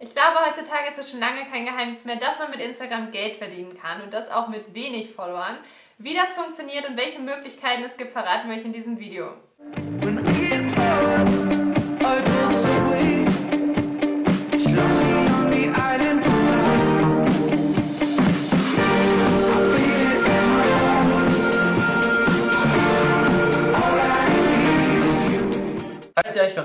Ich glaube, heutzutage ist es schon lange kein Geheimnis mehr, dass man mit Instagram Geld verdienen kann und das auch mit wenig Followern. Wie das funktioniert und welche Möglichkeiten es gibt, verraten wir euch in diesem Video.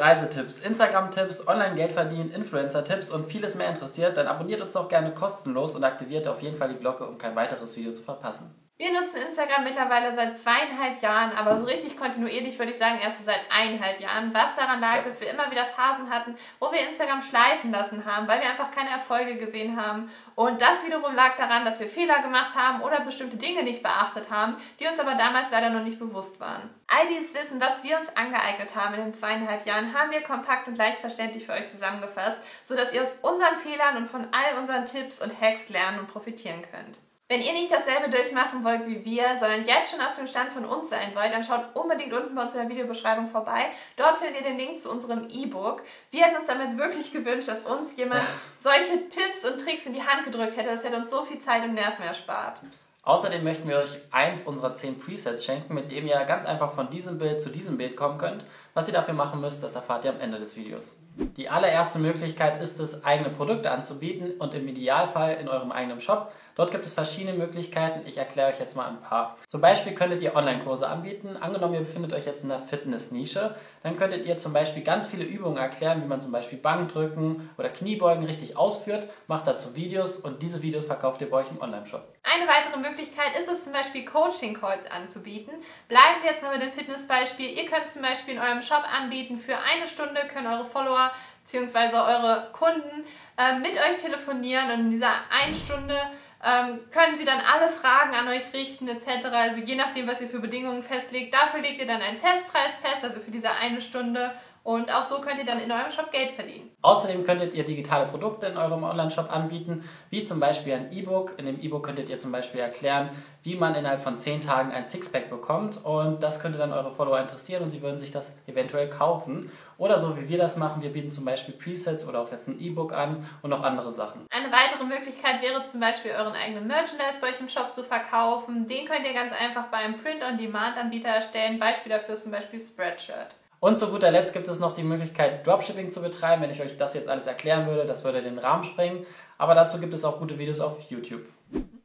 Reisetipps, Instagram-Tipps, Online-Geld verdienen, Influencer-Tipps und vieles mehr interessiert, dann abonniert uns doch gerne kostenlos und aktiviert auf jeden Fall die Glocke, um kein weiteres Video zu verpassen. Wir nutzen Instagram mittlerweile seit zweieinhalb Jahren, aber so richtig kontinuierlich würde ich sagen erst so seit eineinhalb Jahren. Was daran lag, dass wir immer wieder Phasen hatten, wo wir Instagram schleifen lassen haben, weil wir einfach keine Erfolge gesehen haben. Und das wiederum lag daran, dass wir Fehler gemacht haben oder bestimmte Dinge nicht beachtet haben, die uns aber damals leider noch nicht bewusst waren. All dieses Wissen, was wir uns angeeignet haben in den zweieinhalb Jahren, haben wir kompakt und leicht verständlich für euch zusammengefasst, sodass ihr aus unseren Fehlern und von all unseren Tipps und Hacks lernen und profitieren könnt. Wenn ihr nicht dasselbe durchmachen wollt wie wir, sondern jetzt schon auf dem Stand von uns sein wollt, dann schaut unbedingt unten bei uns in der Videobeschreibung vorbei. Dort findet ihr den Link zu unserem E-Book. Wir hätten uns damals wirklich gewünscht, dass uns jemand solche Tipps und Tricks in die Hand gedrückt hätte. Das hätte uns so viel Zeit und Nerven erspart. Außerdem möchten wir euch eins unserer zehn Presets schenken, mit dem ihr ganz einfach von diesem Bild zu diesem Bild kommen könnt. Was ihr dafür machen müsst, das erfahrt ihr am Ende des Videos. Die allererste Möglichkeit ist es, eigene Produkte anzubieten und im Idealfall in eurem eigenen Shop. Dort gibt es verschiedene Möglichkeiten. Ich erkläre euch jetzt mal ein paar. Zum Beispiel könntet ihr Online-Kurse anbieten. Angenommen, ihr befindet euch jetzt in der Fitness-Nische, dann könntet ihr zum Beispiel ganz viele Übungen erklären, wie man zum Beispiel Bankdrücken oder Kniebeugen richtig ausführt. Macht dazu Videos und diese Videos verkauft ihr bei euch im Online-Shop. Eine weitere Möglichkeit ist es zum Beispiel Coaching-Calls anzubieten. Bleiben wir jetzt mal mit dem Fitnessbeispiel. Ihr könnt zum Beispiel in eurem Shop anbieten, für eine Stunde können eure Follower bzw. eure Kunden äh, mit euch telefonieren und in dieser einen Stunde ähm, können sie dann alle Fragen an euch richten etc. Also je nachdem, was ihr für Bedingungen festlegt. Dafür legt ihr dann einen Festpreis fest, also für diese eine Stunde. Und auch so könnt ihr dann in eurem Shop Geld verdienen. Außerdem könntet ihr digitale Produkte in eurem Online-Shop anbieten, wie zum Beispiel ein E-Book. In dem E-Book könntet ihr zum Beispiel erklären, wie man innerhalb von 10 Tagen ein Sixpack bekommt. Und das könnte dann eure Follower interessieren und sie würden sich das eventuell kaufen. Oder so wie wir das machen, wir bieten zum Beispiel Presets oder auch jetzt ein E-Book an und noch andere Sachen. Eine weitere Möglichkeit wäre zum Beispiel euren eigenen Merchandise bei euch im Shop zu verkaufen. Den könnt ihr ganz einfach bei einem Print-on-Demand-Anbieter erstellen. Beispiel dafür ist zum Beispiel Spreadshirt. Und zu guter Letzt gibt es noch die Möglichkeit, Dropshipping zu betreiben. Wenn ich euch das jetzt alles erklären würde, das würde den Rahmen sprengen. Aber dazu gibt es auch gute Videos auf YouTube.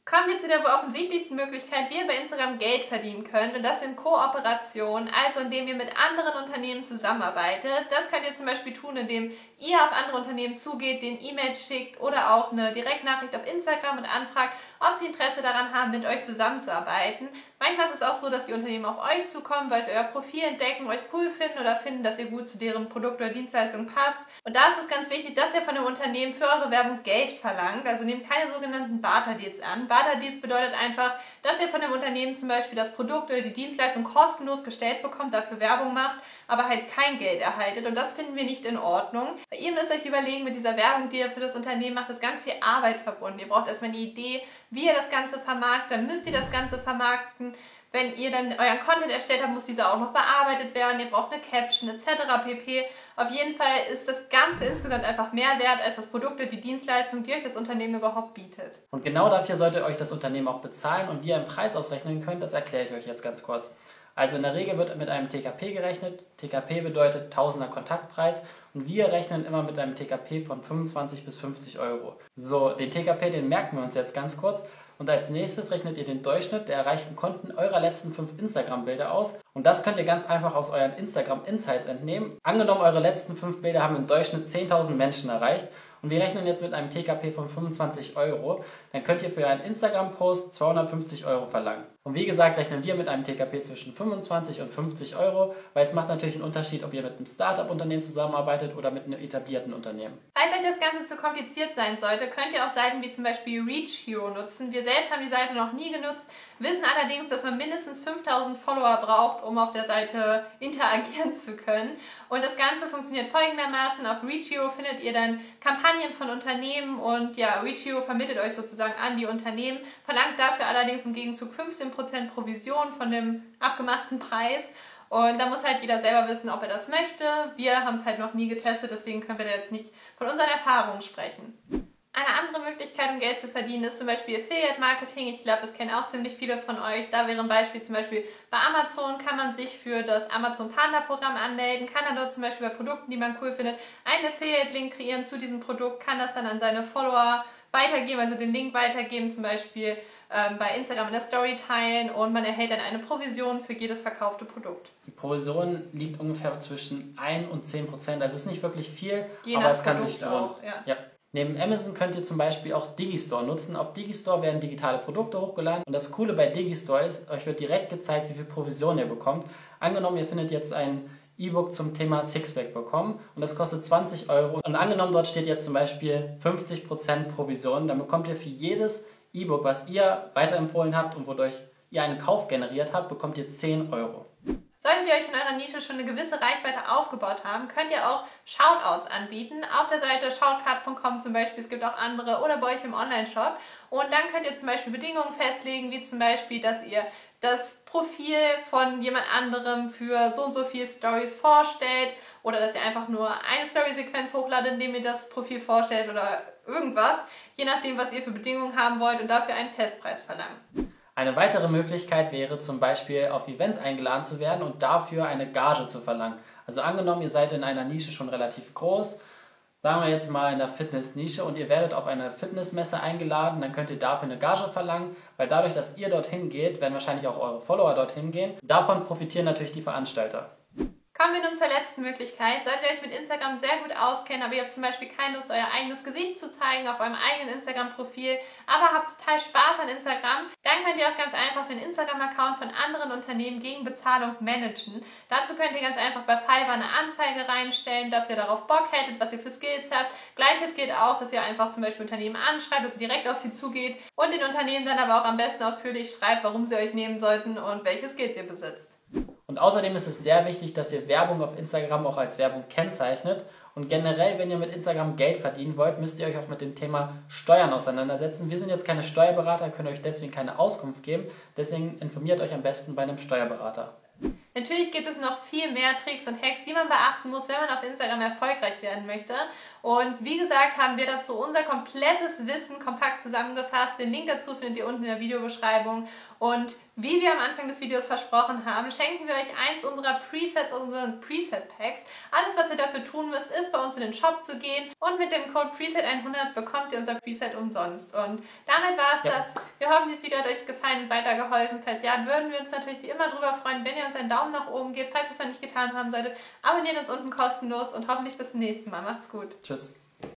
Kommen wir zu der offensichtlichsten Möglichkeit, wie ihr bei Instagram Geld verdienen könnt und das in Kooperation, also indem ihr mit anderen Unternehmen zusammenarbeitet. Das könnt ihr zum Beispiel tun, indem ihr auf andere Unternehmen zugeht, den E-Mails schickt oder auch eine Direktnachricht auf Instagram und anfragt, ob sie Interesse daran haben, mit euch zusammenzuarbeiten. Manchmal ist es auch so, dass die Unternehmen auf euch zukommen, weil sie euer Profil entdecken, euch cool finden oder finden, dass ihr gut zu deren Produkt oder Dienstleistung passt. Und da ist es ganz wichtig, dass ihr von dem Unternehmen für eure Werbung Geld verlangt. Also nehmt keine sogenannten Barter-Deals an. Barter-Deals bedeutet einfach, dass ihr von dem Unternehmen zum Beispiel das Produkt oder die Dienstleistung kostenlos gestellt bekommt, dafür Werbung macht, aber halt kein Geld erhaltet. Und das finden wir nicht in Ordnung. Ihr müsst euch überlegen, mit dieser Werbung, die ihr für das Unternehmen macht, ist ganz viel Arbeit verbunden. Ihr braucht erstmal eine Idee, wie ihr das Ganze vermarktet, dann müsst ihr das Ganze vermarkten. Wenn ihr dann euren Content erstellt habt, muss dieser auch noch bearbeitet werden. Ihr braucht eine Caption etc. pp. Auf jeden Fall ist das Ganze insgesamt einfach mehr wert als das Produkt oder die Dienstleistung, die euch das Unternehmen überhaupt bietet. Und genau dafür sollte euch das Unternehmen auch bezahlen und wie ihr einen Preis ausrechnen könnt, das erkläre ich euch jetzt ganz kurz. Also in der Regel wird mit einem TKP gerechnet. TKP bedeutet Tausender Kontaktpreis und wir rechnen immer mit einem TKP von 25 bis 50 Euro. So, den TKP, den merken wir uns jetzt ganz kurz. Und als nächstes rechnet ihr den Durchschnitt der erreichten Konten eurer letzten fünf Instagram-Bilder aus. Und das könnt ihr ganz einfach aus euren Instagram Insights entnehmen. Angenommen, eure letzten fünf Bilder haben im Durchschnitt 10.000 Menschen erreicht und wir rechnen jetzt mit einem TKP von 25 Euro, dann könnt ihr für einen Instagram-Post 250 Euro verlangen. Und wie gesagt, rechnen wir mit einem TKP zwischen 25 und 50 Euro, weil es macht natürlich einen Unterschied, ob ihr mit einem Startup-Unternehmen zusammenarbeitet oder mit einem etablierten Unternehmen. Falls euch das Ganze zu kompliziert sein sollte, könnt ihr auch Seiten wie zum Beispiel Reach Hero nutzen. Wir selbst haben die Seite noch nie genutzt, wissen allerdings, dass man mindestens 5000 Follower braucht, um auf der Seite interagieren zu können. Und das Ganze funktioniert folgendermaßen. Auf Reach Hero findet ihr dann Kampagnen von Unternehmen und ja, Reach Hero vermittelt euch sozusagen an die Unternehmen, verlangt dafür allerdings im Gegenzug 15% Provision von dem abgemachten Preis. Und da muss halt jeder selber wissen, ob er das möchte. Wir haben es halt noch nie getestet, deswegen können wir da jetzt nicht von unseren Erfahrungen sprechen. Eine andere Möglichkeit, um Geld zu verdienen, ist zum Beispiel Affiliate Marketing. Ich glaube, das kennen auch ziemlich viele von euch. Da wäre ein Beispiel zum Beispiel bei Amazon kann man sich für das Amazon Partner Programm anmelden, kann dann dort zum Beispiel bei Produkten, die man cool findet, einen Affiliate-Link kreieren zu diesem Produkt, kann das dann an seine Follower weitergeben, also den Link weitergeben, zum Beispiel ähm, bei Instagram in der Story teilen und man erhält dann eine Provision für jedes verkaufte Produkt. Die Provision liegt ungefähr zwischen 1 und 10 Prozent, also ist nicht wirklich viel, Je aber es kann Produkt sich lohnen. auch, ja. Ja. Neben Amazon könnt ihr zum Beispiel auch Digistore nutzen. Auf Digistore werden digitale Produkte hochgeladen. Und das Coole bei Digistore ist, euch wird direkt gezeigt, wie viel Provision ihr bekommt. Angenommen, ihr findet jetzt ein E-Book zum Thema Sixpack bekommen und das kostet 20 Euro. Und angenommen, dort steht jetzt zum Beispiel 50% Provision, dann bekommt ihr für jedes E-Book, was ihr weiterempfohlen habt und wodurch ihr einen Kauf generiert habt, bekommt ihr 10 Euro. Solltet ihr euch in eurer Nische schon eine gewisse Reichweite aufgebaut haben, könnt ihr auch Shoutouts anbieten. Auf der Seite shoutcard.com zum Beispiel, es gibt auch andere oder bei euch im Online-Shop. Und dann könnt ihr zum Beispiel Bedingungen festlegen, wie zum Beispiel, dass ihr das Profil von jemand anderem für so und so viele Stories vorstellt oder dass ihr einfach nur eine Story-Sequenz hochladet, indem ihr das Profil vorstellt oder irgendwas, je nachdem, was ihr für Bedingungen haben wollt und dafür einen Festpreis verlangen. Eine weitere Möglichkeit wäre zum Beispiel auf Events eingeladen zu werden und dafür eine Gage zu verlangen. Also angenommen, ihr seid in einer Nische schon relativ groß, sagen wir jetzt mal in der Fitness-Nische und ihr werdet auf eine Fitnessmesse eingeladen, dann könnt ihr dafür eine Gage verlangen, weil dadurch, dass ihr dorthin geht, werden wahrscheinlich auch eure Follower dorthin gehen. Davon profitieren natürlich die Veranstalter. Kommen wir nun zur letzten Möglichkeit. Solltet ihr euch mit Instagram sehr gut auskennen, aber ihr habt zum Beispiel keine Lust, euer eigenes Gesicht zu zeigen auf eurem eigenen Instagram-Profil, aber habt total Spaß an Instagram, dann könnt ihr auch ganz einfach den Instagram-Account von anderen Unternehmen gegen Bezahlung managen. Dazu könnt ihr ganz einfach bei Fiverr eine Anzeige reinstellen, dass ihr darauf Bock hättet, was ihr für Skills habt. Gleiches geht auch, dass ihr einfach zum Beispiel Unternehmen anschreibt, also direkt auf sie zugeht und den Unternehmen dann aber auch am besten ausführlich schreibt, warum sie euch nehmen sollten und welche Skills ihr besitzt. Und außerdem ist es sehr wichtig, dass ihr Werbung auf Instagram auch als Werbung kennzeichnet. Und generell, wenn ihr mit Instagram Geld verdienen wollt, müsst ihr euch auch mit dem Thema Steuern auseinandersetzen. Wir sind jetzt keine Steuerberater, können euch deswegen keine Auskunft geben. Deswegen informiert euch am besten bei einem Steuerberater. Natürlich gibt es noch viel mehr Tricks und Hacks, die man beachten muss, wenn man auf Instagram erfolgreich werden möchte. Und wie gesagt, haben wir dazu unser komplettes Wissen kompakt zusammengefasst. Den Link dazu findet ihr unten in der Videobeschreibung. Und wie wir am Anfang des Videos versprochen haben, schenken wir euch eins unserer Presets, unseren Preset-Packs. Alles, was ihr dafür tun müsst, ist bei uns in den Shop zu gehen und mit dem Code Preset100 bekommt ihr unser Preset umsonst. Und damit war es Ja. das. Wir hoffen, dieses Video hat euch gefallen und weitergeholfen. Falls ja, würden wir uns natürlich wie immer darüber freuen, wenn ihr uns einen Daumen nach oben gebt. Falls ihr es noch nicht getan haben solltet, abonniert uns unten kostenlos und hoffentlich bis zum nächsten Mal. Macht's gut. Tschüss.